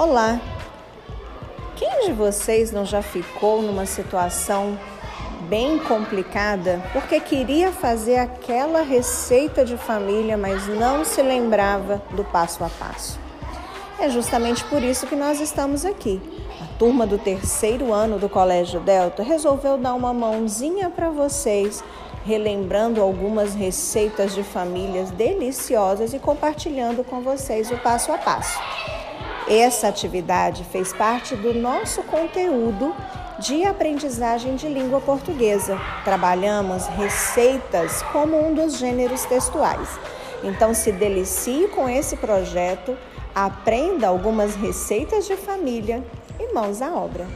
Olá! Quem de vocês não já ficou numa situação bem complicada porque queria fazer aquela receita de família, mas não se lembrava do passo a passo? É justamente por isso que nós estamos aqui. A turma do terceiro ano do Colégio Delta resolveu dar uma mãozinha para vocês, relembrando algumas receitas de famílias deliciosas e compartilhando com vocês o passo a passo. Essa atividade fez parte do nosso conteúdo de aprendizagem de língua portuguesa. Trabalhamos receitas como um dos gêneros textuais. Então, se delicie com esse projeto, aprenda algumas receitas de família e mãos à obra.